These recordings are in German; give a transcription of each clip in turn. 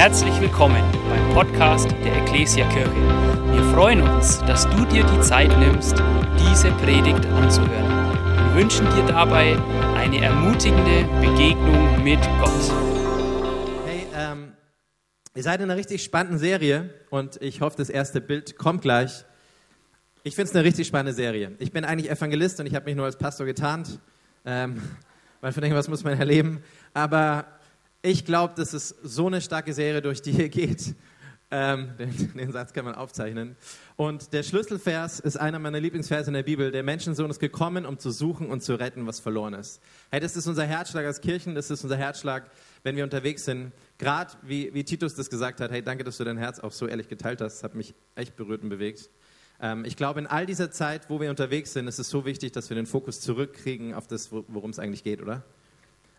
Herzlich willkommen beim Podcast der Ecclesia Kirche. Wir freuen uns, dass du dir die Zeit nimmst, diese Predigt anzuhören. Wir wünschen dir dabei eine ermutigende Begegnung mit Gott. Hey, ähm, ihr seid in einer richtig spannenden Serie und ich hoffe, das erste Bild kommt gleich. Ich finde es eine richtig spannende Serie. Ich bin eigentlich Evangelist und ich habe mich nur als Pastor getarnt, ähm, weil von was muss man erleben. Aber ich glaube, das ist so eine starke Serie, durch die hier geht. Ähm, den, den, Satz kann man aufzeichnen. Und der Schlüsselvers ist einer meiner Lieblingsverse in der Bibel. Der Menschensohn ist gekommen, um zu suchen und zu retten, was verloren ist. Hey, das ist unser Herzschlag als Kirchen, das ist unser Herzschlag, wenn wir unterwegs sind. Gerade wie, wie Titus das gesagt hat, hey, danke, dass du dein Herz auch so ehrlich geteilt hast. Das hat mich echt berührt und bewegt. Ähm, ich glaube, in all dieser Zeit, wo wir unterwegs sind, ist es so wichtig, dass wir den Fokus zurückkriegen auf das, worum es eigentlich geht, oder?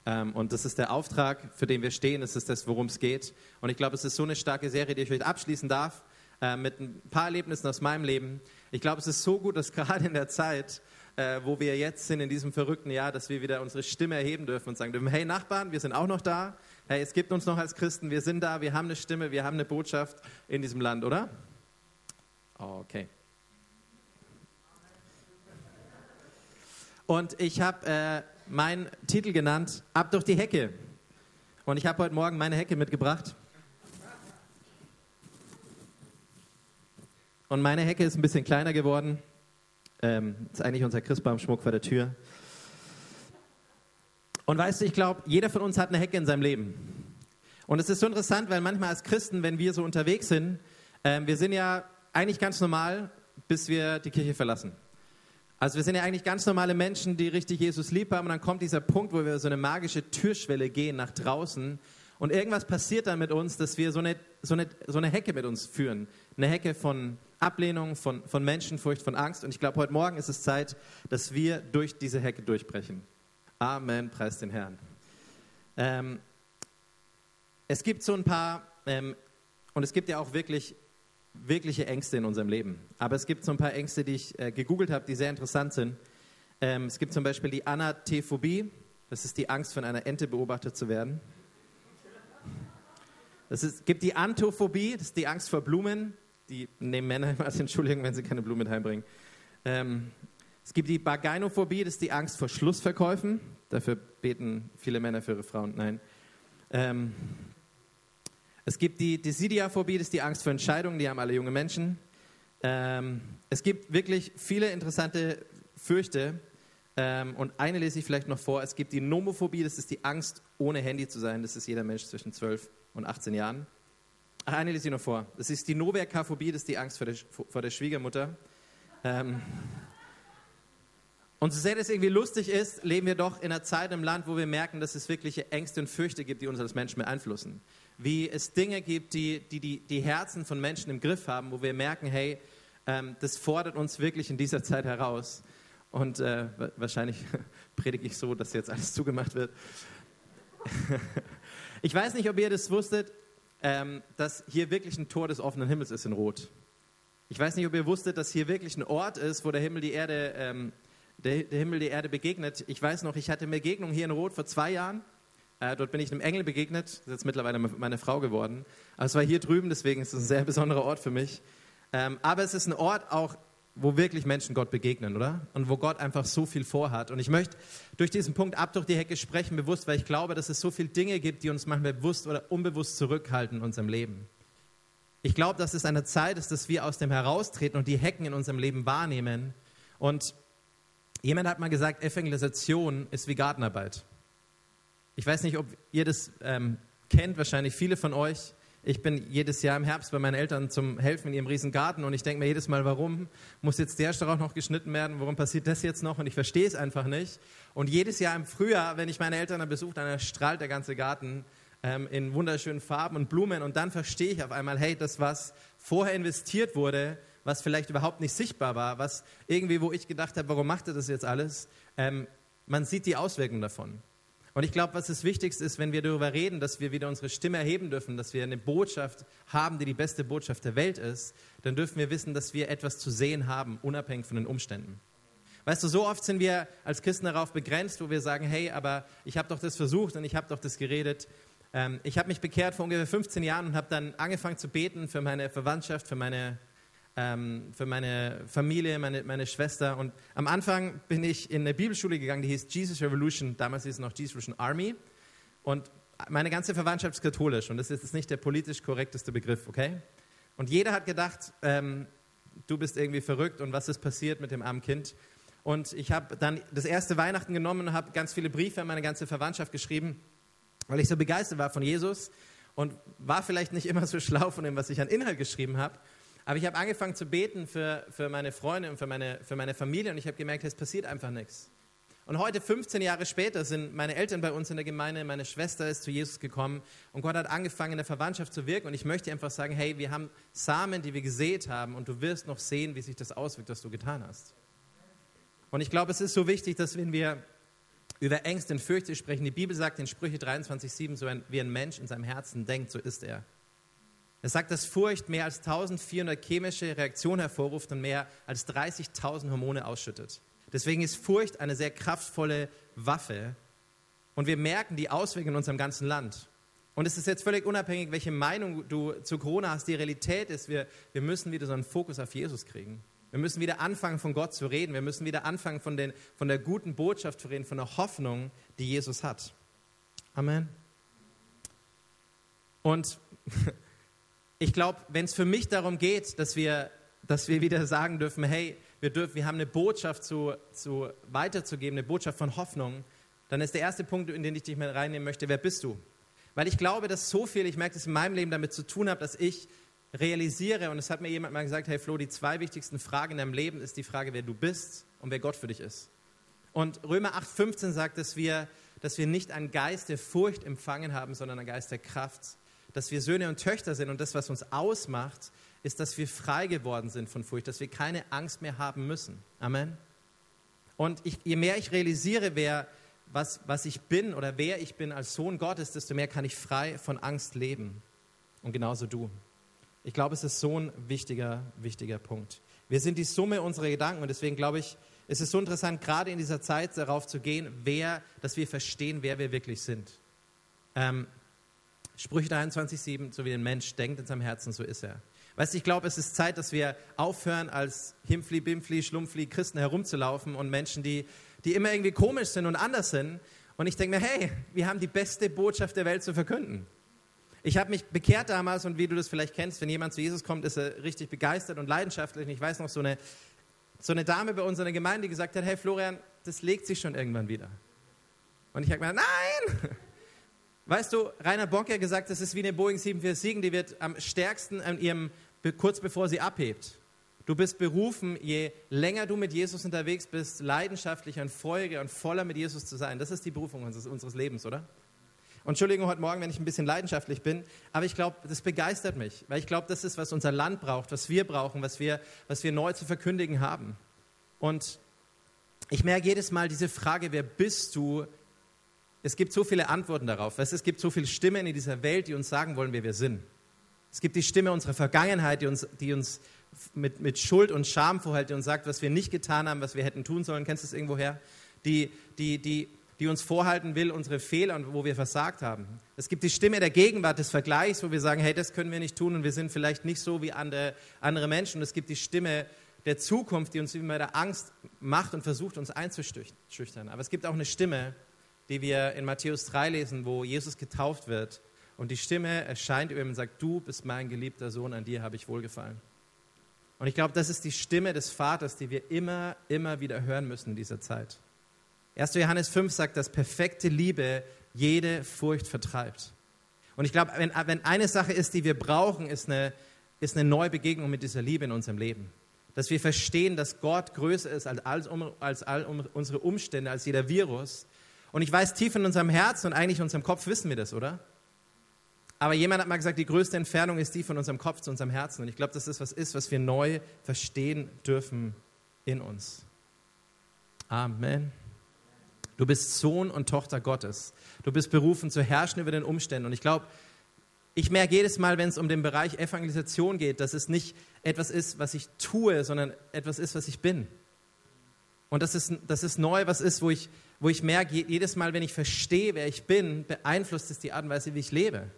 Ähm, und das ist der Auftrag, für den wir stehen, das ist das, worum es geht. Und ich glaube, es ist so eine starke Serie, die ich euch abschließen darf, äh, mit ein paar Erlebnissen aus meinem Leben. Ich glaube, es ist so gut, dass gerade in der Zeit, äh, wo wir jetzt sind, in diesem verrückten Jahr, dass wir wieder unsere Stimme erheben dürfen und sagen dürfen, hey Nachbarn, wir sind auch noch da. Hey, es gibt uns noch als Christen, wir sind da, wir haben eine Stimme, wir haben eine Botschaft in diesem Land, oder? Okay. Und ich habe äh, meinen Titel genannt, Ab durch die Hecke. Und ich habe heute Morgen meine Hecke mitgebracht. Und meine Hecke ist ein bisschen kleiner geworden. Ähm, ist eigentlich unser Christbaumschmuck vor der Tür. Und weißt du, ich glaube, jeder von uns hat eine Hecke in seinem Leben. Und es ist so interessant, weil manchmal als Christen, wenn wir so unterwegs sind, ähm, wir sind ja eigentlich ganz normal, bis wir die Kirche verlassen. Also wir sind ja eigentlich ganz normale Menschen, die richtig Jesus lieb haben und dann kommt dieser Punkt, wo wir so eine magische Türschwelle gehen nach draußen und irgendwas passiert dann mit uns, dass wir so eine, so eine, so eine Hecke mit uns führen. Eine Hecke von Ablehnung, von, von Menschenfurcht, von Angst. Und ich glaube, heute Morgen ist es Zeit, dass wir durch diese Hecke durchbrechen. Amen, preis den Herrn. Ähm, es gibt so ein paar, ähm, und es gibt ja auch wirklich wirkliche Ängste in unserem Leben. Aber es gibt so ein paar Ängste, die ich äh, gegoogelt habe, die sehr interessant sind. Ähm, es gibt zum Beispiel die Anatephobie. Das ist die Angst, von einer Ente beobachtet zu werden. Es gibt die Anthophobie, das ist die Angst vor Blumen. Die nehmen Männer immer als Entschuldigung, wenn sie keine Blumen mit heimbringen. Ähm, es gibt die Bargainophobie, das ist die Angst vor Schlussverkäufen. Dafür beten viele Männer für ihre Frauen. Nein. Ähm, es gibt die Desidiaphobie, das ist die Angst vor Entscheidungen, die haben alle junge Menschen. Ähm, es gibt wirklich viele interessante Fürchte. Ähm, und eine lese ich vielleicht noch vor. Es gibt die Nomophobie, das ist die Angst, ohne Handy zu sein. Das ist jeder Mensch zwischen 12 und 18 Jahren. Ach, eine lese ich noch vor. Das ist die Noverkaphobie, das ist die Angst vor der, vor der Schwiegermutter. Ähm, und so sehr das irgendwie lustig ist, leben wir doch in einer Zeit im Land, wo wir merken, dass es wirkliche Ängste und Fürchte gibt, die uns als Menschen beeinflussen wie es Dinge gibt, die die, die, die Herzen von Menschen im Griff haben, wo wir merken, hey, ähm, das fordert uns wirklich in dieser Zeit heraus. Und äh, wahrscheinlich predige ich so, dass jetzt alles zugemacht wird. ich weiß nicht, ob ihr das wusstet, ähm, dass hier wirklich ein Tor des offenen Himmels ist in Rot. Ich weiß nicht, ob ihr wusstet, dass hier wirklich ein Ort ist, wo der Himmel die Erde, ähm, der, der Himmel die Erde begegnet. Ich weiß noch, ich hatte eine Begegnung hier in Rot vor zwei Jahren äh, dort bin ich einem Engel begegnet, das ist jetzt mittlerweile meine Frau geworden. Aber es war hier drüben, deswegen ist es ein sehr besonderer Ort für mich. Ähm, aber es ist ein Ort auch, wo wirklich Menschen Gott begegnen, oder? Und wo Gott einfach so viel vorhat. Und ich möchte durch diesen Punkt ab durch die Hecke sprechen, bewusst, weil ich glaube, dass es so viele Dinge gibt, die uns manchmal bewusst oder unbewusst zurückhalten in unserem Leben. Ich glaube, dass es eine Zeit ist, dass wir aus dem heraustreten und die Hecken in unserem Leben wahrnehmen. Und jemand hat mal gesagt, Evangelisation ist wie Gartenarbeit. Ich weiß nicht, ob ihr das ähm, kennt, wahrscheinlich viele von euch. Ich bin jedes Jahr im Herbst bei meinen Eltern zum Helfen in ihrem riesen Garten und ich denke mir jedes Mal, warum muss jetzt der Strauch noch geschnitten werden? Warum passiert das jetzt noch? Und ich verstehe es einfach nicht. Und jedes Jahr im Frühjahr, wenn ich meine Eltern dann besuche, dann erstrahlt der ganze Garten ähm, in wunderschönen Farben und Blumen und dann verstehe ich auf einmal, hey, das, was vorher investiert wurde, was vielleicht überhaupt nicht sichtbar war, was irgendwie, wo ich gedacht habe, warum macht er das jetzt alles? Ähm, man sieht die Auswirkungen davon. Und ich glaube, was das Wichtigste ist, wenn wir darüber reden, dass wir wieder unsere Stimme erheben dürfen, dass wir eine Botschaft haben, die die beste Botschaft der Welt ist, dann dürfen wir wissen, dass wir etwas zu sehen haben, unabhängig von den Umständen. Weißt du, so oft sind wir als Christen darauf begrenzt, wo wir sagen, hey, aber ich habe doch das versucht und ich habe doch das geredet. Ähm, ich habe mich bekehrt vor ungefähr 15 Jahren und habe dann angefangen zu beten für meine Verwandtschaft, für meine, ähm, für meine Familie, meine, meine Schwester. Und am Anfang bin ich in eine Bibelschule gegangen, die hieß Jesus Revolution. Damals hieß es noch Jesus Revolution Army. Und meine ganze Verwandtschaft ist katholisch und das ist nicht der politisch korrekteste Begriff, okay? Und jeder hat gedacht, ähm, du bist irgendwie verrückt und was ist passiert mit dem armen Kind? Und ich habe dann das erste Weihnachten genommen und habe ganz viele Briefe an meine ganze Verwandtschaft geschrieben, weil ich so begeistert war von Jesus und war vielleicht nicht immer so schlau von dem, was ich an Inhalt geschrieben habe. Aber ich habe angefangen zu beten für, für meine Freunde und für meine, für meine Familie und ich habe gemerkt, es passiert einfach nichts. Und heute, 15 Jahre später, sind meine Eltern bei uns in der Gemeinde, meine Schwester ist zu Jesus gekommen und Gott hat angefangen, in der Verwandtschaft zu wirken. Und ich möchte einfach sagen, hey, wir haben Samen, die wir gesät haben und du wirst noch sehen, wie sich das auswirkt, was du getan hast. Und ich glaube, es ist so wichtig, dass wenn wir über Ängste und Fürchte sprechen, die Bibel sagt in Sprüche 23,7, so ein, wie ein Mensch in seinem Herzen denkt, so ist er. Es sagt, dass Furcht mehr als 1400 chemische Reaktionen hervorruft und mehr als 30.000 Hormone ausschüttet. Deswegen ist Furcht eine sehr kraftvolle Waffe und wir merken die Auswirkungen in unserem ganzen Land. Und es ist jetzt völlig unabhängig, welche Meinung du zu Corona hast. Die Realität ist, wir, wir müssen wieder so einen Fokus auf Jesus kriegen. Wir müssen wieder anfangen, von Gott zu reden. Wir müssen wieder anfangen, von, den, von der guten Botschaft zu reden, von der Hoffnung, die Jesus hat. Amen. Und ich glaube, wenn es für mich darum geht, dass wir, dass wir wieder sagen dürfen, hey, wir, dürfen, wir haben eine Botschaft zu, zu weiterzugeben, eine Botschaft von Hoffnung, dann ist der erste Punkt, in den ich dich mit reinnehmen möchte, wer bist du? Weil ich glaube, dass so viel, ich merke das in meinem Leben damit zu tun hat, dass ich realisiere, und es hat mir jemand mal gesagt, hey Flo, die zwei wichtigsten Fragen in deinem Leben ist die Frage, wer du bist und wer Gott für dich ist. Und Römer 8,15 sagt, dass wir, dass wir nicht einen Geist der Furcht empfangen haben, sondern einen Geist der Kraft. Dass wir Söhne und Töchter sind und das, was uns ausmacht, ist, dass wir frei geworden sind von Furcht, dass wir keine Angst mehr haben müssen. Amen. Und ich, je mehr ich realisiere, wer, was, was ich bin oder wer ich bin als Sohn Gottes, desto mehr kann ich frei von Angst leben. Und genauso du. Ich glaube, es ist so ein wichtiger, wichtiger Punkt. Wir sind die Summe unserer Gedanken und deswegen glaube ich, es ist so interessant, gerade in dieser Zeit darauf zu gehen, wer, dass wir verstehen, wer wir wirklich sind. Ähm, Sprüche 23,7, so wie ein Mensch denkt in seinem Herzen, so ist er. Weißt du, ich glaube, es ist Zeit, dass wir aufhören, als Himpfli, Bimpfli, Schlumpfli Christen herumzulaufen und Menschen, die, die immer irgendwie komisch sind und anders sind. Und ich denke mir, hey, wir haben die beste Botschaft der Welt zu verkünden. Ich habe mich bekehrt damals und wie du das vielleicht kennst, wenn jemand zu Jesus kommt, ist er richtig begeistert und leidenschaftlich. Und ich weiß noch, so eine, so eine Dame bei uns in der Gemeinde, die gesagt hat, hey Florian, das legt sich schon irgendwann wieder. Und ich habe mir nein! Weißt du, Rainer Bonker hat gesagt, das ist wie eine Boeing 747, die wird am stärksten an ihrem, kurz bevor sie abhebt. Du bist berufen, je länger du mit Jesus unterwegs bist, leidenschaftlicher und feuriger und voller mit Jesus zu sein. Das ist die Berufung unseres, unseres Lebens, oder? Und Entschuldigung heute Morgen, wenn ich ein bisschen leidenschaftlich bin, aber ich glaube, das begeistert mich, weil ich glaube, das ist, was unser Land braucht, was wir brauchen, was wir, was wir neu zu verkündigen haben. Und ich merke jedes Mal diese Frage, wer bist du, es gibt so viele Antworten darauf. Es gibt so viele Stimmen in dieser Welt, die uns sagen wollen, wer wir sind. Es gibt die Stimme unserer Vergangenheit, die uns, die uns mit, mit Schuld und Scham vorhält, die uns sagt, was wir nicht getan haben, was wir hätten tun sollen. Kennst du das irgendwoher? Die, die, die, die uns vorhalten will, unsere Fehler und wo wir versagt haben. Es gibt die Stimme der Gegenwart, des Vergleichs, wo wir sagen, hey, das können wir nicht tun und wir sind vielleicht nicht so wie andere, andere Menschen. Und es gibt die Stimme der Zukunft, die uns immer der Angst macht und versucht, uns einzuschüchtern. Aber es gibt auch eine Stimme, die wir in Matthäus 3 lesen, wo Jesus getauft wird. Und die Stimme erscheint über ihm und sagt, du bist mein geliebter Sohn, an dir habe ich wohlgefallen. Und ich glaube, das ist die Stimme des Vaters, die wir immer, immer wieder hören müssen in dieser Zeit. 1. Johannes 5 sagt, dass perfekte Liebe jede Furcht vertreibt. Und ich glaube, wenn, wenn eine Sache ist, die wir brauchen, ist eine, ist eine neue Begegnung mit dieser Liebe in unserem Leben. Dass wir verstehen, dass Gott größer ist als all, als all unsere Umstände, als jeder Virus und ich weiß, tief in unserem Herzen und eigentlich in unserem Kopf wissen wir das, oder? Aber jemand hat mal gesagt, die größte Entfernung ist die von unserem Kopf zu unserem Herzen. Und ich glaube, das was ist, was wir neu verstehen dürfen in uns. Amen. Du bist Sohn und Tochter Gottes. Du bist berufen zu herrschen über den Umständen. Und ich glaube, ich merke jedes Mal, wenn es um den Bereich Evangelisation geht, dass es nicht etwas ist, was ich tue, sondern etwas ist, was ich bin. Und das ist, das ist neu, was ist, wo ich, wo ich merke, jedes Mal, wenn ich verstehe, wer ich bin, beeinflusst es die Art und Weise, wie ich lebe.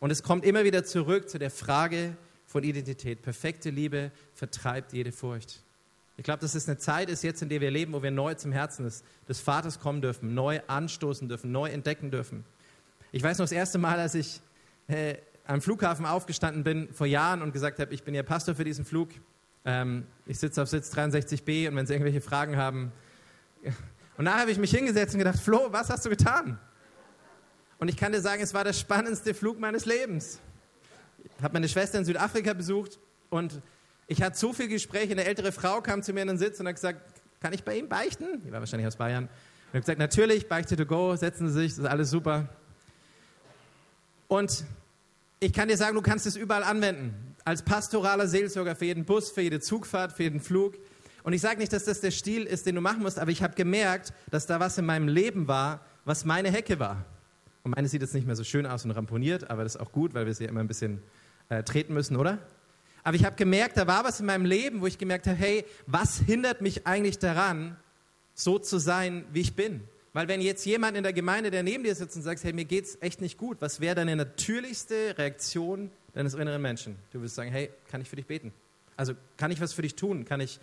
Und es kommt immer wieder zurück zu der Frage von Identität. Perfekte Liebe vertreibt jede Furcht. Ich glaube, dass es eine Zeit ist jetzt, in der wir leben, wo wir neu zum Herzen des, des Vaters kommen dürfen, neu anstoßen dürfen, neu entdecken dürfen. Ich weiß noch das erste Mal, als ich äh, am Flughafen aufgestanden bin vor Jahren und gesagt habe, ich bin ja Pastor für diesen Flug. Ähm, ich sitze auf Sitz 63b und wenn Sie irgendwelche Fragen haben. Und nachher habe ich mich hingesetzt und gedacht, Flo, was hast du getan? Und ich kann dir sagen, es war der spannendste Flug meines Lebens. Ich habe meine Schwester in Südafrika besucht und ich hatte so viele Gespräche. Eine ältere Frau kam zu mir in den Sitz und hat gesagt, kann ich bei ihm beichten? Die war wahrscheinlich aus Bayern. Und ich habe gesagt, natürlich, beichte to go, setzen Sie sich, das ist alles super. Und ich kann dir sagen, du kannst es überall anwenden. Als pastoraler Seelsorger für jeden Bus, für jede Zugfahrt, für jeden Flug. Und ich sage nicht, dass das der Stil ist, den du machen musst, aber ich habe gemerkt, dass da was in meinem Leben war, was meine Hecke war. Und meine sieht jetzt nicht mehr so schön aus und ramponiert, aber das ist auch gut, weil wir sie immer ein bisschen äh, treten müssen, oder? Aber ich habe gemerkt, da war was in meinem Leben, wo ich gemerkt habe, hey, was hindert mich eigentlich daran, so zu sein, wie ich bin? Weil wenn jetzt jemand in der Gemeinde, der neben dir sitzt und sagt, hey, mir geht's echt nicht gut, was wäre deine natürlichste Reaktion deines inneren Menschen? Du wirst sagen, hey, kann ich für dich beten? Also kann ich was für dich tun? Kann ich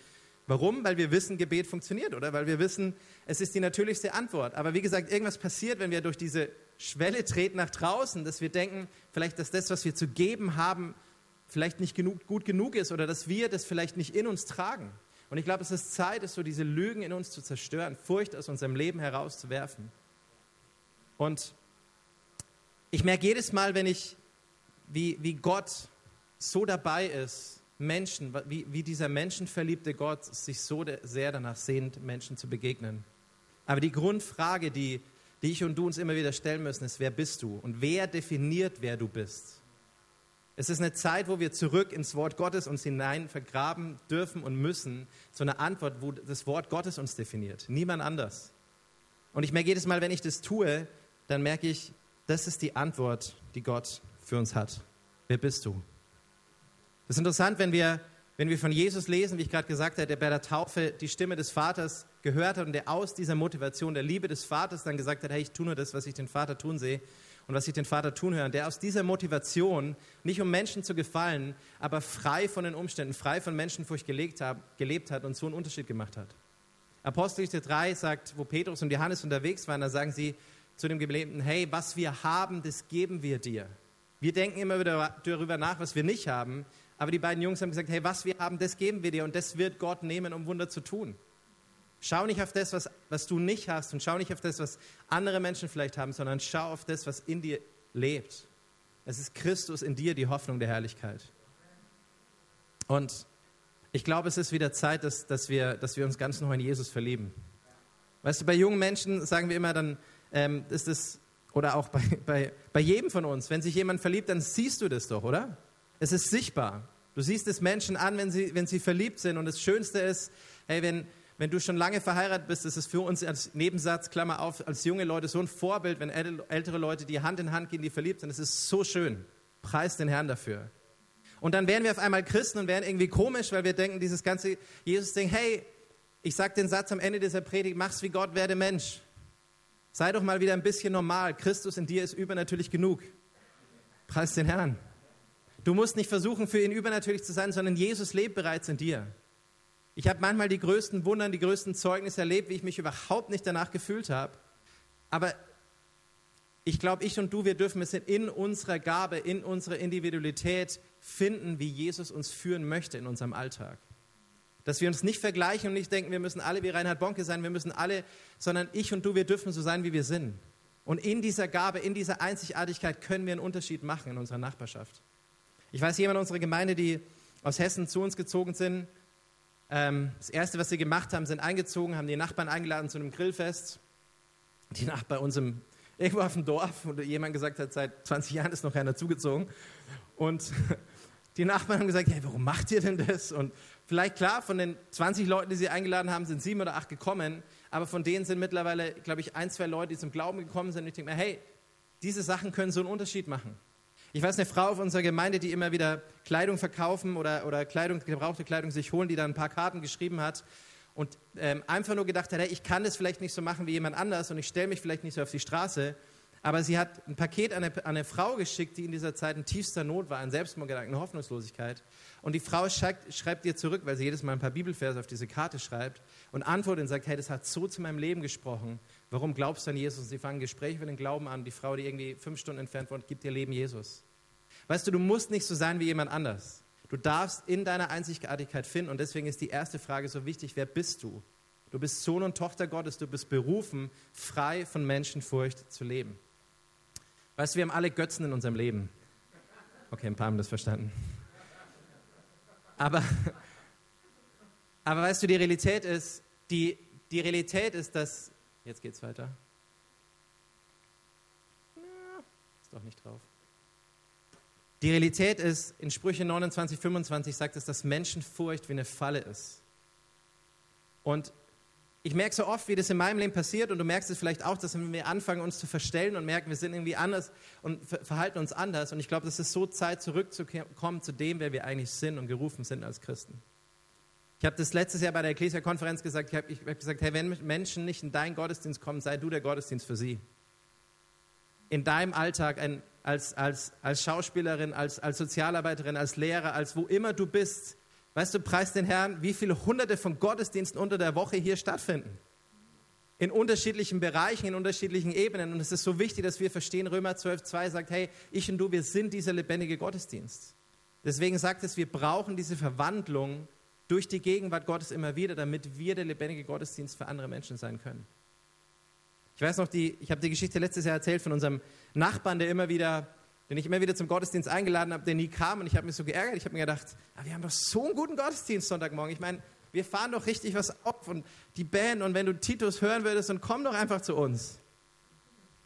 Warum? Weil wir wissen, Gebet funktioniert, oder? Weil wir wissen, es ist die natürlichste Antwort. Aber wie gesagt, irgendwas passiert, wenn wir durch diese Schwelle treten nach draußen, dass wir denken, vielleicht, dass das, was wir zu geben haben, vielleicht nicht genug, gut genug ist oder dass wir das vielleicht nicht in uns tragen. Und ich glaube, es ist Zeit, es so diese Lügen in uns zu zerstören, Furcht aus unserem Leben herauszuwerfen. Und ich merke jedes Mal, wenn ich, wie, wie Gott so dabei ist, Menschen, wie, wie dieser menschenverliebte Gott sich so sehr danach sehnt, Menschen zu begegnen. Aber die Grundfrage, die, die ich und du uns immer wieder stellen müssen, ist, wer bist du? Und wer definiert, wer du bist? Es ist eine Zeit, wo wir zurück ins Wort Gottes uns hinein vergraben dürfen und müssen, zu einer Antwort, wo das Wort Gottes uns definiert, niemand anders. Und ich merke jedes Mal, wenn ich das tue, dann merke ich, das ist die Antwort, die Gott für uns hat. Wer bist du? Das ist interessant, wenn wir, wenn wir von Jesus lesen, wie ich gerade gesagt habe, der bei der Taufe die Stimme des Vaters gehört hat und der aus dieser Motivation der Liebe des Vaters dann gesagt hat, hey, ich tue nur das, was ich den Vater tun sehe und was ich den Vater tun höre. Und der aus dieser Motivation, nicht um Menschen zu gefallen, aber frei von den Umständen, frei von Menschenfurcht gelebt hat, gelebt hat und so einen Unterschied gemacht hat. Apostelgeschichte 3 sagt, wo Petrus und Johannes unterwegs waren, da sagen sie zu dem Gelähmten, hey, was wir haben, das geben wir dir. Wir denken immer wieder darüber nach, was wir nicht haben, aber die beiden Jungs haben gesagt, hey, was wir haben, das geben wir dir und das wird Gott nehmen, um Wunder zu tun. Schau nicht auf das, was, was du nicht hast und schau nicht auf das, was andere Menschen vielleicht haben, sondern schau auf das, was in dir lebt. Es ist Christus in dir, die Hoffnung der Herrlichkeit. Und ich glaube, es ist wieder Zeit, dass, dass, wir, dass wir uns ganz neu in Jesus verlieben. Weißt du, bei jungen Menschen sagen wir immer, dann ähm, ist es, oder auch bei, bei, bei jedem von uns, wenn sich jemand verliebt, dann siehst du das doch, oder? Es ist sichtbar. Du siehst es Menschen an, wenn sie, wenn sie verliebt sind. Und das Schönste ist, hey, wenn, wenn du schon lange verheiratet bist, ist es für uns als Nebensatz, Klammer auf, als junge Leute so ein Vorbild, wenn ältere Leute die Hand in Hand gehen, die verliebt sind. Es ist so schön. Preis den Herrn dafür. Und dann werden wir auf einmal Christen und werden irgendwie komisch, weil wir denken, dieses ganze Jesus-Ding, hey, ich sage den Satz am Ende dieser Predigt, mach's wie Gott, werde Mensch. Sei doch mal wieder ein bisschen normal. Christus in dir ist übernatürlich genug. Preis den Herrn. Du musst nicht versuchen, für ihn übernatürlich zu sein, sondern Jesus lebt bereits in dir. Ich habe manchmal die größten Wunder, die größten Zeugnisse erlebt, wie ich mich überhaupt nicht danach gefühlt habe. Aber ich glaube, ich und du, wir dürfen es in unserer Gabe, in unserer Individualität finden, wie Jesus uns führen möchte in unserem Alltag. Dass wir uns nicht vergleichen und nicht denken, wir müssen alle wie Reinhard Bonke sein, wir müssen alle, sondern ich und du, wir dürfen so sein, wie wir sind. Und in dieser Gabe, in dieser Einzigartigkeit können wir einen Unterschied machen in unserer Nachbarschaft. Ich weiß, jemand unserer Gemeinde, die aus Hessen zu uns gezogen sind, ähm, das Erste, was sie gemacht haben, sind eingezogen, haben die Nachbarn eingeladen zu einem Grillfest. Die Nachbarn bei uns im, irgendwo auf dem Dorf, wo jemand gesagt hat, seit 20 Jahren ist noch keiner zugezogen. Und die Nachbarn haben gesagt, hey, warum macht ihr denn das? Und vielleicht klar, von den 20 Leuten, die sie eingeladen haben, sind sieben oder acht gekommen. Aber von denen sind mittlerweile, glaube ich, ein, zwei Leute, die zum Glauben gekommen sind. Und ich denke mir, hey, diese Sachen können so einen Unterschied machen. Ich weiß eine Frau auf unserer Gemeinde, die immer wieder Kleidung verkaufen oder, oder Kleidung, gebrauchte Kleidung sich holen, die da ein paar Karten geschrieben hat. und ähm, einfach nur gedacht hat, hey, ich kann das vielleicht nicht so machen wie jemand anders und ich stelle mich vielleicht nicht so auf die Straße. Aber sie hat ein Paket an eine, an eine, Frau geschickt, die in dieser Zeit in tiefster Not war, in Selbstmordgedanken, Hoffnungslosigkeit. Und die Frau schreibt, schreibt ihr zurück, weil sie jedes Mal ein paar Bibelverse auf diese Karte schreibt und antwortet und sagt, hey, das hat so zu meinem Leben gesprochen. Warum glaubst du an Jesus? Sie fangen ein Gespräch über den Glauben an. Die Frau, die irgendwie fünf Stunden entfernt wohnt, gibt ihr Leben Jesus. Weißt du, du musst nicht so sein wie jemand anders. Du darfst in deiner Einzigartigkeit finden und deswegen ist die erste Frage so wichtig, wer bist du? Du bist Sohn und Tochter Gottes, du bist berufen, frei von Menschenfurcht zu leben. Weißt du, wir haben alle Götzen in unserem Leben. Okay, ein paar haben das verstanden. Aber, aber weißt du, die Realität ist, die, die Realität ist, dass, jetzt geht's weiter. Na, ist doch nicht drauf. Die Realität ist, in Sprüche 29, 25 sagt es, dass Menschenfurcht wie eine Falle ist. Und ich merke so oft, wie das in meinem Leben passiert und du merkst es vielleicht auch, dass wir anfangen, uns zu verstellen und merken, wir sind irgendwie anders und verhalten uns anders. Und ich glaube, es ist so Zeit, zurückzukommen zu dem, wer wir eigentlich sind und gerufen sind als Christen. Ich habe das letztes Jahr bei der Ecclesia-Konferenz gesagt, ich habe hab gesagt, hey, wenn Menschen nicht in deinen Gottesdienst kommen, sei du der Gottesdienst für sie. In deinem Alltag ein als, als, als Schauspielerin, als, als Sozialarbeiterin, als Lehrer, als wo immer du bist. Weißt du, preis den Herrn, wie viele hunderte von Gottesdiensten unter der Woche hier stattfinden. In unterschiedlichen Bereichen, in unterschiedlichen Ebenen. Und es ist so wichtig, dass wir verstehen, Römer 12, 2 sagt, hey, ich und du, wir sind dieser lebendige Gottesdienst. Deswegen sagt es, wir brauchen diese Verwandlung durch die Gegenwart Gottes immer wieder, damit wir der lebendige Gottesdienst für andere Menschen sein können. Ich weiß noch, die, ich habe die Geschichte letztes Jahr erzählt von unserem Nachbarn, der immer wieder, den ich immer wieder zum Gottesdienst eingeladen habe, der nie kam und ich habe mich so geärgert. Ich habe mir gedacht, ah, wir haben doch so einen guten Gottesdienst Sonntagmorgen. Ich meine, wir fahren doch richtig was auf und die Band und wenn du Titus hören würdest, dann komm doch einfach zu uns.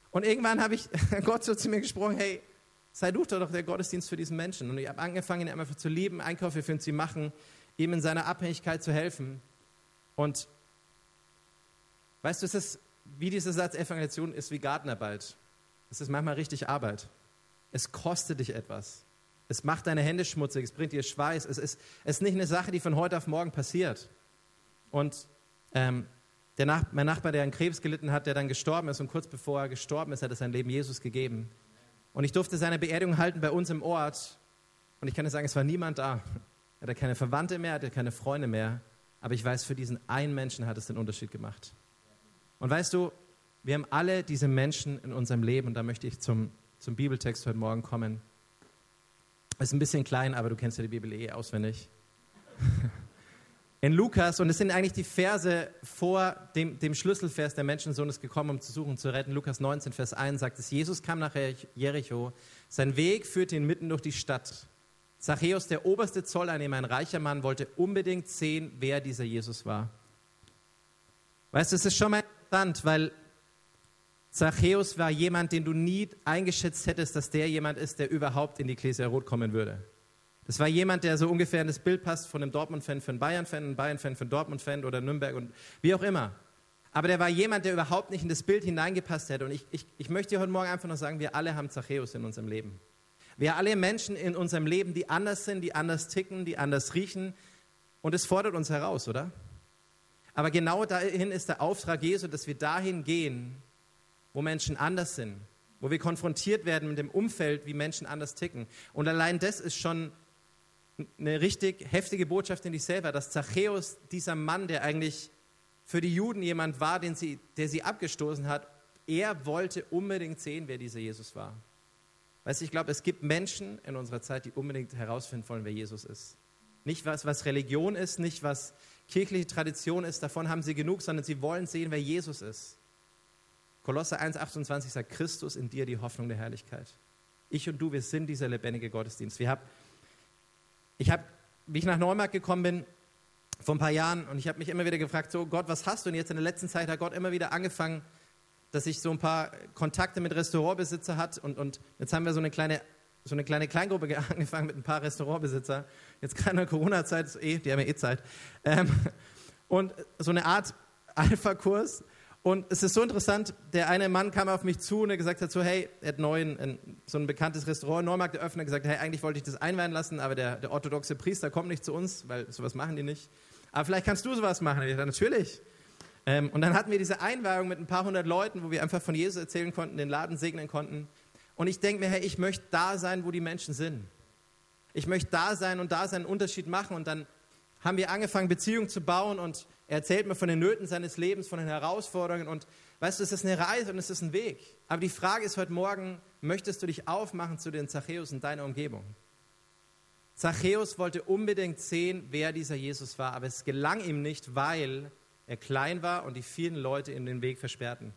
Und irgendwann habe ich Gott so zu mir gesprochen, hey, sei du doch der Gottesdienst für diesen Menschen. Und ich habe angefangen, ihn einfach zu lieben, Einkäufe für ihn zu machen, ihm in seiner Abhängigkeit zu helfen. Und weißt du, es ist wie dieser Satz, Evangelisation ist wie Gartenarbeit. Es ist manchmal richtig Arbeit. Es kostet dich etwas. Es macht deine Hände schmutzig, es bringt dir Schweiß. Es ist, es ist nicht eine Sache, die von heute auf morgen passiert. Und ähm, der Nach mein Nachbar, der an Krebs gelitten hat, der dann gestorben ist und kurz bevor er gestorben ist, hat er sein Leben Jesus gegeben. Und ich durfte seine Beerdigung halten bei uns im Ort. Und ich kann dir sagen, es war niemand da. Er hatte keine Verwandte mehr, er hatte keine Freunde mehr. Aber ich weiß, für diesen einen Menschen hat es den Unterschied gemacht. Und weißt du, wir haben alle diese Menschen in unserem Leben und da möchte ich zum, zum Bibeltext heute Morgen kommen. Ist ein bisschen klein, aber du kennst ja die Bibel eh auswendig. In Lukas, und es sind eigentlich die Verse vor dem, dem Schlüsselvers, der Menschensohn ist gekommen, um zu suchen, zu retten. Lukas 19, Vers 1 sagt es, Jesus kam nach Jericho, sein Weg führte ihn mitten durch die Stadt. Zachäus, der oberste Zolleinnehmer, ein reicher Mann, wollte unbedingt sehen, wer dieser Jesus war. Weißt du, es ist schon mal interessant, weil Zachäus war jemand, den du nie eingeschätzt hättest, dass der jemand ist, der überhaupt in die Gläser Rot kommen würde. Das war jemand, der so ungefähr in das Bild passt von einem Dortmund-Fan für einen Bayern-Fan, einem Bayern-Fan für einen Dortmund-Fan oder Nürnberg und wie auch immer. Aber der war jemand, der überhaupt nicht in das Bild hineingepasst hätte. Und ich, ich, ich möchte dir heute Morgen einfach noch sagen, wir alle haben Zachäus in unserem Leben. Wir alle Menschen in unserem Leben, die anders sind, die anders ticken, die anders riechen. Und es fordert uns heraus, oder? Aber genau dahin ist der Auftrag Jesu, dass wir dahin gehen, wo Menschen anders sind, wo wir konfrontiert werden mit dem Umfeld, wie Menschen anders ticken. Und allein das ist schon eine richtig heftige Botschaft in dich selber, dass Zachäus, dieser Mann, der eigentlich für die Juden jemand war, den sie, der sie abgestoßen hat, er wollte unbedingt sehen, wer dieser Jesus war. Weißt du, ich glaube, es gibt Menschen in unserer Zeit, die unbedingt herausfinden wollen, wer Jesus ist. Nicht was, was Religion ist, nicht was kirchliche Tradition ist, davon haben sie genug, sondern sie wollen sehen, wer Jesus ist. Kolosser 1,28 sagt, Christus in dir die Hoffnung der Herrlichkeit. Ich und du, wir sind dieser lebendige Gottesdienst. Wir hab, ich habe, wie ich nach Neumarkt gekommen bin, vor ein paar Jahren, und ich habe mich immer wieder gefragt, so Gott, was hast du? Und jetzt in der letzten Zeit hat Gott immer wieder angefangen, dass ich so ein paar Kontakte mit Restaurantbesitzer hat und, und jetzt haben wir so eine kleine so eine kleine Kleingruppe angefangen mit ein paar Restaurantbesitzer. Jetzt keine Corona-Zeit, eh, die haben ja eh Zeit. Ähm, und so eine Art Alpha-Kurs. Und es ist so interessant, der eine Mann kam auf mich zu und er gesagt hat so, hey, er hat neu so ein bekanntes Restaurant Neumarkt eröffnet, gesagt, hey, eigentlich wollte ich das einweihen lassen, aber der, der orthodoxe Priester kommt nicht zu uns, weil sowas machen die nicht. Aber vielleicht kannst du sowas machen. Ich dachte, natürlich. Ähm, und dann hatten wir diese Einweihung mit ein paar hundert Leuten, wo wir einfach von Jesus erzählen konnten, den Laden segnen konnten. Und ich denke mir, hey, ich möchte da sein, wo die Menschen sind. Ich möchte da sein und da seinen Unterschied machen. Und dann haben wir angefangen, Beziehungen zu bauen und er erzählt mir von den Nöten seines Lebens, von den Herausforderungen. Und weißt du, es ist eine Reise und es ist ein Weg. Aber die Frage ist heute Morgen, möchtest du dich aufmachen zu den Zachäus in deiner Umgebung? Zachäus wollte unbedingt sehen, wer dieser Jesus war, aber es gelang ihm nicht, weil er klein war und die vielen Leute ihm den Weg versperrten.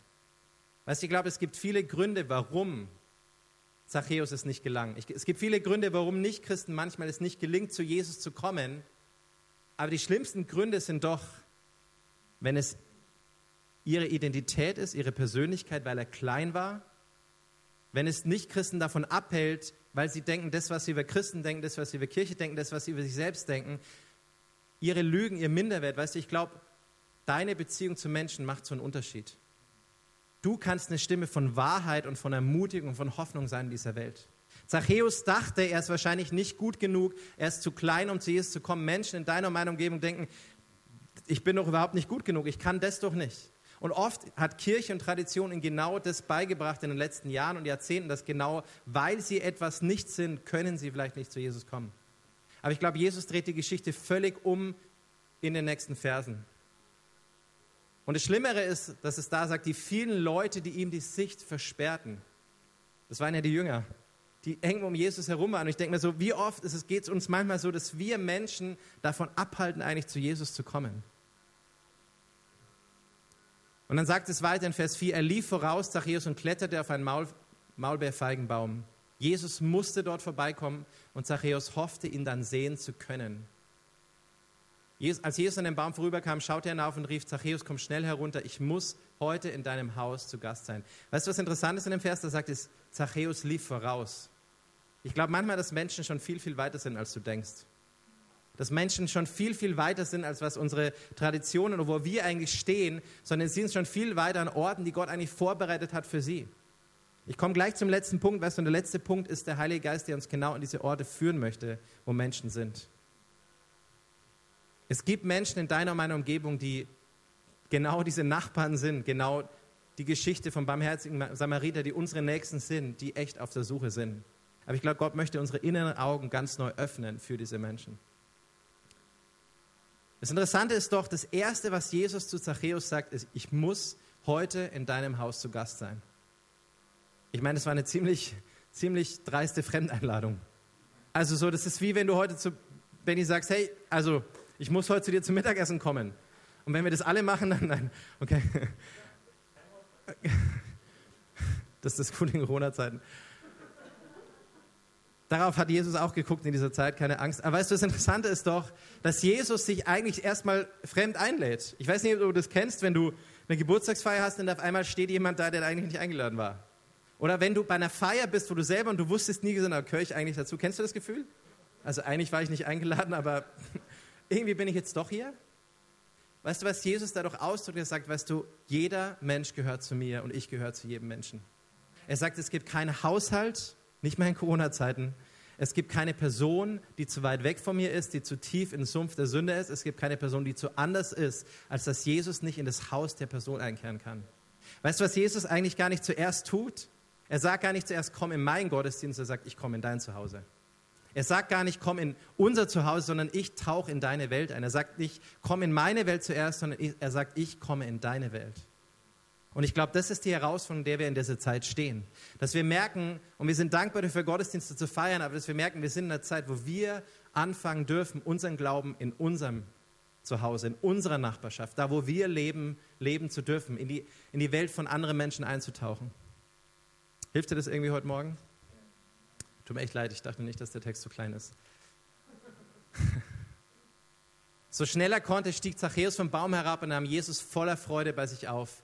Weißt du, ich glaube, es gibt viele Gründe, warum Zachäus es nicht gelang. es gibt viele Gründe, warum nicht Christen manchmal es nicht gelingt, zu Jesus zu kommen. Aber die schlimmsten Gründe sind doch, wenn es ihre Identität ist, ihre Persönlichkeit, weil er klein war, wenn es nicht Christen davon abhält, weil sie denken, das, was sie über Christen denken, das, was sie über Kirche denken, das, was sie über sich selbst denken, ihre Lügen, ihr Minderwert. Weißt du, ich glaube, deine Beziehung zu Menschen macht so einen Unterschied. Du kannst eine Stimme von Wahrheit und von Ermutigung von Hoffnung sein in dieser Welt. Zachäus dachte, er ist wahrscheinlich nicht gut genug, er ist zu klein, um zu Jesus zu kommen. Menschen in deiner und meiner Umgebung denken, ich bin doch überhaupt nicht gut genug, ich kann das doch nicht. Und oft hat Kirche und Tradition ihnen genau das beigebracht in den letzten Jahren und Jahrzehnten, dass genau weil sie etwas nicht sind, können sie vielleicht nicht zu Jesus kommen. Aber ich glaube, Jesus dreht die Geschichte völlig um in den nächsten Versen. Und das Schlimmere ist, dass es da sagt, die vielen Leute, die ihm die Sicht versperrten. Das waren ja die Jünger. Die hängen um Jesus herum an. Und ich denke mir so, wie oft geht es uns manchmal so, dass wir Menschen davon abhalten, eigentlich zu Jesus zu kommen. Und dann sagt es weiter in Vers 4, er lief voraus, Zachäus, und kletterte auf einen Maul, Maulbeerfeigenbaum. Jesus musste dort vorbeikommen und Zachäus hoffte, ihn dann sehen zu können. Als Jesus an dem Baum vorüberkam, schaute er hinauf und rief, Zachäus, komm schnell herunter, ich muss heute in deinem Haus zu Gast sein. Weißt du, was interessant ist in dem Vers? Da sagt es, Zachäus lief voraus. Ich glaube manchmal, dass Menschen schon viel, viel weiter sind, als du denkst dass Menschen schon viel, viel weiter sind, als was unsere Traditionen und wo wir eigentlich stehen, sondern sie sind schon viel weiter an Orten, die Gott eigentlich vorbereitet hat für sie. Ich komme gleich zum letzten Punkt, weißt du, und der letzte Punkt ist der Heilige Geist, der uns genau an diese Orte führen möchte, wo Menschen sind. Es gibt Menschen in deiner und meiner Umgebung, die genau diese Nachbarn sind, genau die Geschichte vom barmherzigen Samariter, die unsere Nächsten sind, die echt auf der Suche sind. Aber ich glaube, Gott möchte unsere inneren Augen ganz neu öffnen für diese Menschen. Das Interessante ist doch, das Erste, was Jesus zu Zachäus sagt, ist, ich muss heute in deinem Haus zu Gast sein. Ich meine, das war eine ziemlich, ziemlich dreiste Fremdeinladung. Also so, das ist wie wenn du heute zu Benny sagst, hey, also ich muss heute zu dir zum Mittagessen kommen. Und wenn wir das alle machen, dann nein, okay. Das ist das Gute in Corona-Zeiten. Darauf hat Jesus auch geguckt in dieser Zeit, keine Angst. Aber weißt du, das Interessante ist doch, dass Jesus sich eigentlich erstmal fremd einlädt. Ich weiß nicht, ob du das kennst, wenn du eine Geburtstagsfeier hast und auf einmal steht jemand da, der eigentlich nicht eingeladen war. Oder wenn du bei einer Feier bist, wo du selber und du wusstest nie gehöre ich eigentlich dazu. Kennst du das Gefühl? Also eigentlich war ich nicht eingeladen, aber irgendwie bin ich jetzt doch hier. Weißt du, was Jesus da doch ausdrückt? Er sagt, weißt du, jeder Mensch gehört zu mir und ich gehöre zu jedem Menschen. Er sagt, es gibt keinen Haushalt, nicht mehr in Corona-Zeiten. Es gibt keine Person, die zu weit weg von mir ist, die zu tief im Sumpf der Sünde ist. Es gibt keine Person, die zu anders ist, als dass Jesus nicht in das Haus der Person einkehren kann. Weißt du, was Jesus eigentlich gar nicht zuerst tut? Er sagt gar nicht zuerst, komm in meinen Gottesdienst, er sagt, ich komme in dein Zuhause. Er sagt gar nicht, komm in unser Zuhause, sondern ich tauche in deine Welt ein. Er sagt nicht, komm in meine Welt zuerst, sondern er sagt, ich komme in deine Welt. Und ich glaube, das ist die Herausforderung, der wir in dieser Zeit stehen. Dass wir merken, und wir sind dankbar dafür, Gottesdienste zu feiern, aber dass wir merken, wir sind in einer Zeit, wo wir anfangen dürfen, unseren Glauben in unserem Zuhause, in unserer Nachbarschaft, da wo wir leben, leben zu dürfen, in die, in die Welt von anderen Menschen einzutauchen. Hilft dir das irgendwie heute Morgen? Tut mir echt leid, ich dachte nicht, dass der Text so klein ist. so schnell er konnte, stieg Zachäus vom Baum herab und nahm Jesus voller Freude bei sich auf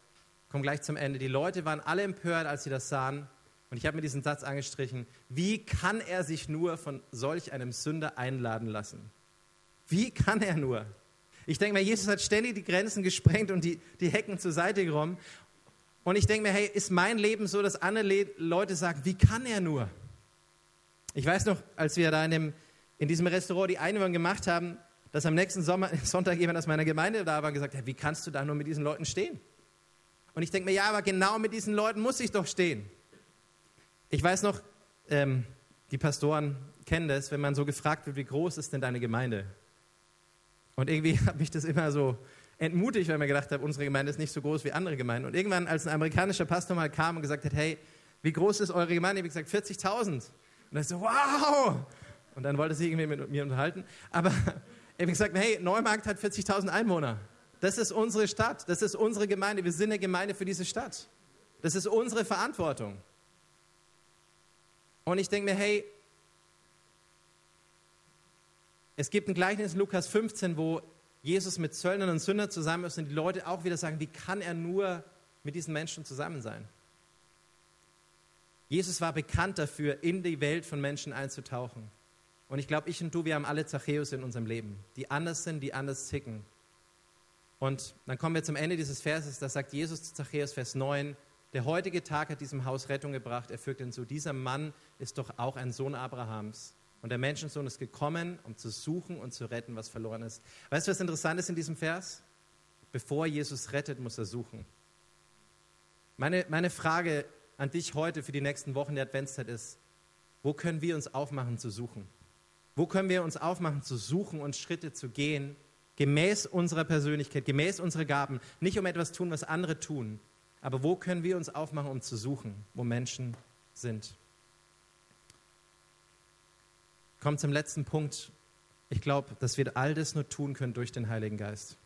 komme gleich zum Ende. Die Leute waren alle empört, als sie das sahen. Und ich habe mir diesen Satz angestrichen. Wie kann er sich nur von solch einem Sünder einladen lassen? Wie kann er nur? Ich denke mir, Jesus hat ständig die Grenzen gesprengt und die, die Hecken zur Seite geräumt. Und ich denke mir, hey, ist mein Leben so, dass andere Leute sagen, wie kann er nur? Ich weiß noch, als wir da in, dem, in diesem Restaurant die Einweihung gemacht haben, dass am nächsten Sommer, Sonntag jemand aus meiner Gemeinde da war und gesagt hat, wie kannst du da nur mit diesen Leuten stehen? Und ich denke mir, ja, aber genau mit diesen Leuten muss ich doch stehen. Ich weiß noch, ähm, die Pastoren kennen das, wenn man so gefragt wird, wie groß ist denn deine Gemeinde? Und irgendwie hat mich das immer so entmutigt, weil ich mir gedacht habe, unsere Gemeinde ist nicht so groß wie andere Gemeinden. Und irgendwann, als ein amerikanischer Pastor mal kam und gesagt hat, hey, wie groß ist eure Gemeinde? Ich habe gesagt, 40.000. Und dann so, wow! Und dann wollte sie irgendwie mit mir unterhalten. Aber ich habe gesagt, hey, Neumarkt hat 40.000 Einwohner. Das ist unsere Stadt, das ist unsere Gemeinde. Wir sind eine Gemeinde für diese Stadt. Das ist unsere Verantwortung. Und ich denke mir, hey, es gibt ein Gleichnis in Lukas 15, wo Jesus mit Zöllnern und Sündern zusammen ist und die Leute auch wieder sagen, wie kann er nur mit diesen Menschen zusammen sein? Jesus war bekannt dafür, in die Welt von Menschen einzutauchen. Und ich glaube, ich und du, wir haben alle Zachäus in unserem Leben, die anders sind, die anders ticken. Und dann kommen wir zum Ende dieses Verses, da sagt Jesus zu Zachäus, Vers 9, der heutige Tag hat diesem Haus Rettung gebracht. Er fügt hinzu, dieser Mann ist doch auch ein Sohn Abrahams. Und der Menschensohn ist gekommen, um zu suchen und zu retten, was verloren ist. Weißt du, was interessant ist in diesem Vers? Bevor Jesus rettet, muss er suchen. Meine, meine Frage an dich heute für die nächsten Wochen der Adventszeit ist, wo können wir uns aufmachen zu suchen? Wo können wir uns aufmachen zu suchen und Schritte zu gehen, gemäß unserer Persönlichkeit, gemäß unserer Gaben, nicht um etwas tun, was andere tun, aber wo können wir uns aufmachen, um zu suchen, wo Menschen sind? Kommt zum letzten Punkt. Ich glaube, dass wir all das nur tun können durch den Heiligen Geist.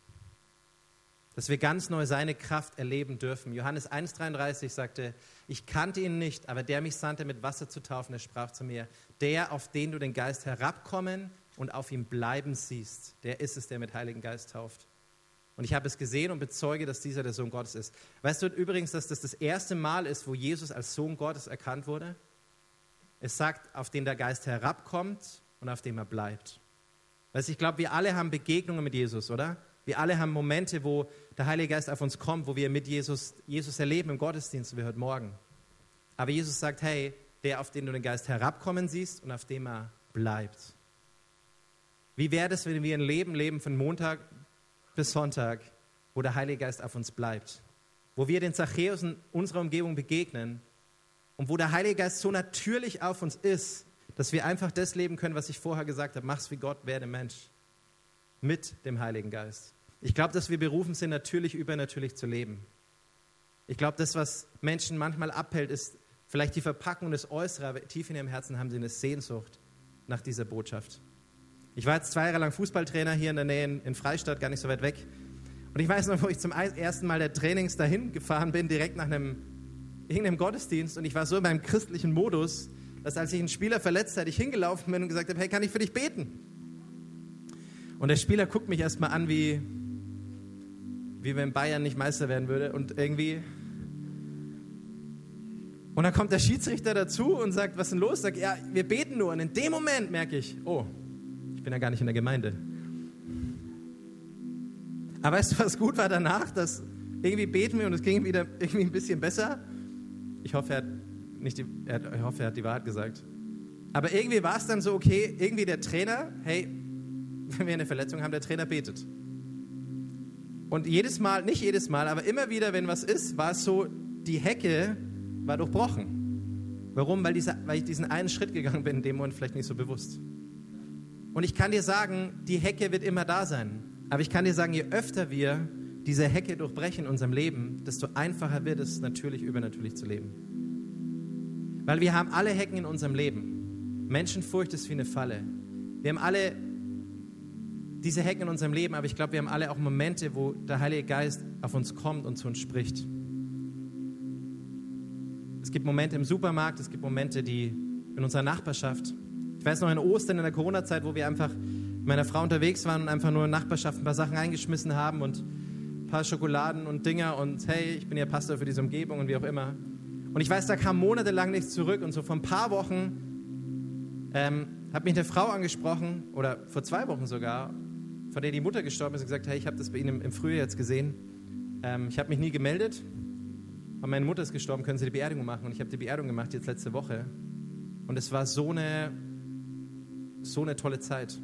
Dass wir ganz neu seine Kraft erleben dürfen. Johannes 1,33 sagte, ich kannte ihn nicht, aber der mich sandte, mit Wasser zu taufen, der sprach zu mir, der, auf den du den Geist herabkommen und auf ihm bleiben siehst, der ist es, der mit Heiligen Geist tauft. Und ich habe es gesehen und bezeuge, dass dieser der Sohn Gottes ist. Weißt du übrigens, dass das das erste Mal ist, wo Jesus als Sohn Gottes erkannt wurde? Es sagt, auf den der Geist herabkommt und auf dem er bleibt. Weißt du, ich glaube, wir alle haben Begegnungen mit Jesus, oder? Wir alle haben Momente, wo der Heilige Geist auf uns kommt, wo wir mit Jesus, Jesus erleben im Gottesdienst, wie heute Morgen. Aber Jesus sagt, hey, der, auf den du den Geist herabkommen siehst und auf dem er bleibt. Wie wäre es, wenn wir ein Leben leben von Montag bis Sonntag, wo der Heilige Geist auf uns bleibt? Wo wir den Zachäus in unserer Umgebung begegnen und wo der Heilige Geist so natürlich auf uns ist, dass wir einfach das leben können, was ich vorher gesagt habe, mach's wie Gott, werde Mensch mit dem Heiligen Geist. Ich glaube, dass wir berufen sind, natürlich übernatürlich zu leben. Ich glaube, das, was Menschen manchmal abhält, ist vielleicht die Verpackung des Äußeren, aber tief in ihrem Herzen haben sie eine Sehnsucht nach dieser Botschaft. Ich war jetzt zwei Jahre lang Fußballtrainer hier in der Nähe in Freistadt, gar nicht so weit weg. Und ich weiß noch, wo ich zum ersten Mal der Trainings dahin gefahren bin, direkt nach einem irgendeinem Gottesdienst. Und ich war so in meinem christlichen Modus, dass als ich einen Spieler verletzt hatte, ich hingelaufen bin und gesagt habe, hey, kann ich für dich beten? Und der Spieler guckt mich erstmal an, wie, wie wenn Bayern nicht Meister werden würde. Und irgendwie. Und dann kommt der Schiedsrichter dazu und sagt, was ist denn los? Sagt, ja, wir beten nur. Und in dem Moment merke ich, oh, ich bin ja gar nicht in der Gemeinde. Aber weißt du, was gut war danach? Dass irgendwie beten wir und es ging wieder irgendwie ein bisschen besser. Ich hoffe, er hat, nicht die, er ich hoffe, er hat die Wahrheit gesagt. Aber irgendwie war es dann so, okay, irgendwie der Trainer, hey, wenn wir eine Verletzung haben, der Trainer betet. Und jedes Mal, nicht jedes Mal, aber immer wieder, wenn was ist, war es so, die Hecke war durchbrochen. Warum? Weil, diese, weil ich diesen einen Schritt gegangen bin, in dem Moment vielleicht nicht so bewusst. Und ich kann dir sagen, die Hecke wird immer da sein. Aber ich kann dir sagen, je öfter wir diese Hecke durchbrechen in unserem Leben, desto einfacher wird es natürlich übernatürlich zu leben. Weil wir haben alle Hecken in unserem Leben. Menschenfurcht ist wie eine Falle. Wir haben alle diese Hecken in unserem Leben, aber ich glaube, wir haben alle auch Momente, wo der Heilige Geist auf uns kommt und zu uns spricht. Es gibt Momente im Supermarkt, es gibt Momente, die in unserer Nachbarschaft. Ich weiß noch in Ostern in der Corona-Zeit, wo wir einfach mit meiner Frau unterwegs waren und einfach nur in Nachbarschaft ein paar Sachen eingeschmissen haben und ein paar Schokoladen und Dinger und hey, ich bin ja Pastor für diese Umgebung und wie auch immer. Und ich weiß, da kam monatelang nichts zurück und so vor ein paar Wochen ähm, hat mich eine Frau angesprochen oder vor zwei Wochen sogar von der die Mutter gestorben ist, und gesagt, hey, ich habe das bei Ihnen im Frühjahr jetzt gesehen. Ähm, ich habe mich nie gemeldet, aber meine Mutter ist gestorben, können Sie die Beerdigung machen? Und ich habe die Beerdigung gemacht jetzt letzte Woche. Und es war so eine, so eine tolle Zeit.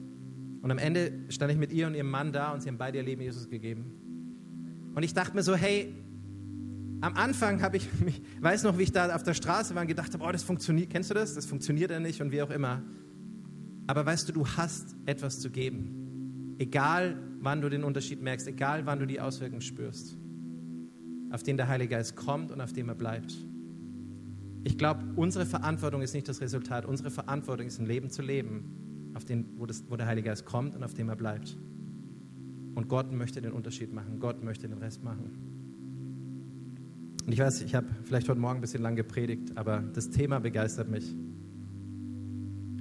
Und am Ende stand ich mit ihr und ihrem Mann da und sie haben beide ihr Leben Jesus gegeben. Und ich dachte mir so, hey, am Anfang habe ich mich, weiß noch, wie ich da auf der Straße war und gedacht habe, oh, das funktioniert, kennst du das? Das funktioniert ja nicht und wie auch immer. Aber weißt du, du hast etwas zu geben. Egal, wann du den Unterschied merkst, egal, wann du die Auswirkungen spürst, auf den der Heilige Geist kommt und auf dem er bleibt. Ich glaube, unsere Verantwortung ist nicht das Resultat. Unsere Verantwortung ist, ein Leben zu leben, auf den, wo, das, wo der Heilige Geist kommt und auf dem er bleibt. Und Gott möchte den Unterschied machen. Gott möchte den Rest machen. Und ich weiß, ich habe vielleicht heute Morgen ein bisschen lang gepredigt, aber das Thema begeistert mich.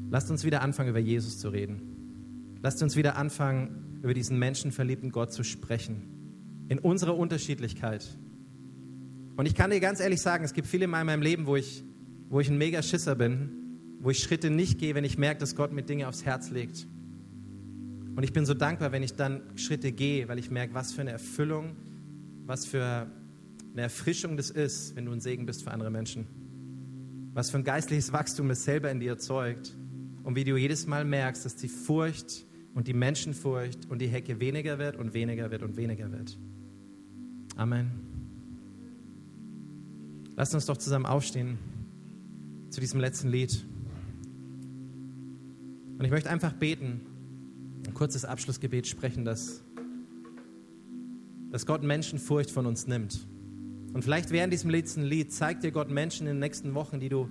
Lasst uns wieder anfangen, über Jesus zu reden. Lasst uns wieder anfangen, über diesen menschenverliebten Gott zu sprechen. In unserer Unterschiedlichkeit. Und ich kann dir ganz ehrlich sagen, es gibt viele Mal in meinem Leben, wo ich, wo ich ein mega Schisser bin, wo ich Schritte nicht gehe, wenn ich merke, dass Gott mir Dinge aufs Herz legt. Und ich bin so dankbar, wenn ich dann Schritte gehe, weil ich merke, was für eine Erfüllung, was für eine Erfrischung das ist, wenn du ein Segen bist für andere Menschen. Was für ein geistliches Wachstum es selber in dir erzeugt. Und wie du jedes Mal merkst, dass die Furcht und die Menschenfurcht und die Hecke weniger wird und weniger wird und weniger wird. Amen. Lasst uns doch zusammen aufstehen zu diesem letzten Lied. Und ich möchte einfach beten, ein kurzes Abschlussgebet sprechen, dass, dass Gott Menschenfurcht von uns nimmt. Und vielleicht während diesem letzten Lied zeigt dir Gott Menschen in den nächsten Wochen, die du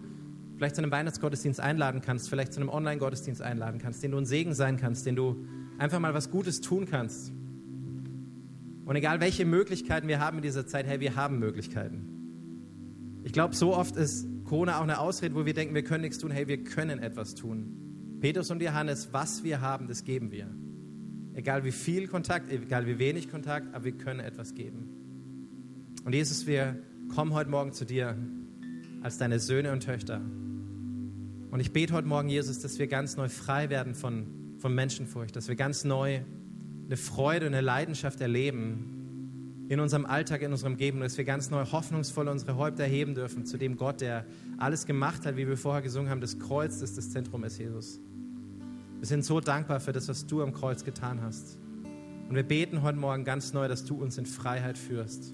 vielleicht zu einem Weihnachtsgottesdienst einladen kannst, vielleicht zu einem Online-Gottesdienst einladen kannst, den du ein Segen sein kannst, den du einfach mal was Gutes tun kannst. Und egal welche Möglichkeiten wir haben in dieser Zeit, hey, wir haben Möglichkeiten. Ich glaube, so oft ist Corona auch eine Ausrede, wo wir denken, wir können nichts tun. Hey, wir können etwas tun. Petrus und Johannes, was wir haben, das geben wir. Egal wie viel Kontakt, egal wie wenig Kontakt, aber wir können etwas geben. Und Jesus, wir kommen heute Morgen zu dir als deine Söhne und Töchter. Und ich bete heute Morgen, Jesus, dass wir ganz neu frei werden von, von Menschenfurcht, dass wir ganz neu eine Freude eine Leidenschaft erleben in unserem Alltag, in unserem Geben, dass wir ganz neu hoffnungsvoll unsere Häupter heben dürfen zu dem Gott, der alles gemacht hat, wie wir vorher gesungen haben. Das Kreuz ist das Zentrum ist Jesus. Wir sind so dankbar für das, was du am Kreuz getan hast. Und wir beten heute Morgen ganz neu, dass du uns in Freiheit führst.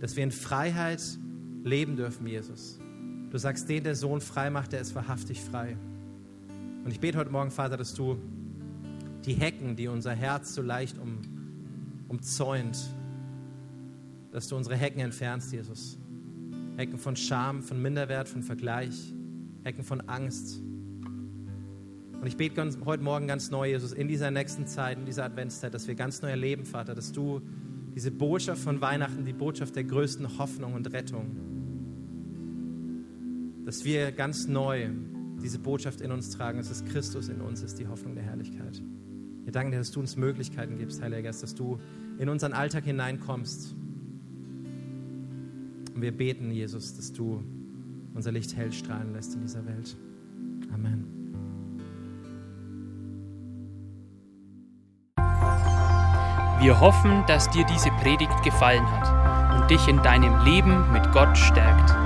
Dass wir in Freiheit leben dürfen, Jesus. Du sagst, den der Sohn frei macht, der ist wahrhaftig frei. Und ich bete heute Morgen, Vater, dass du die Hecken, die unser Herz so leicht um, umzäunt, dass du unsere Hecken entfernst, Jesus. Hecken von Scham, von Minderwert, von Vergleich, Hecken von Angst, und ich bete ganz, heute Morgen ganz neu, Jesus, in dieser nächsten Zeit, in dieser Adventszeit, dass wir ganz neu erleben, Vater, dass du diese Botschaft von Weihnachten, die Botschaft der größten Hoffnung und Rettung, dass wir ganz neu diese Botschaft in uns tragen, dass es Christus in uns ist, die Hoffnung der Herrlichkeit. Wir danken dir, dass du uns Möglichkeiten gibst, Heiliger Geist, dass du in unseren Alltag hineinkommst. Und wir beten, Jesus, dass du unser Licht hell strahlen lässt in dieser Welt. Amen. Wir hoffen, dass dir diese Predigt gefallen hat und dich in deinem Leben mit Gott stärkt.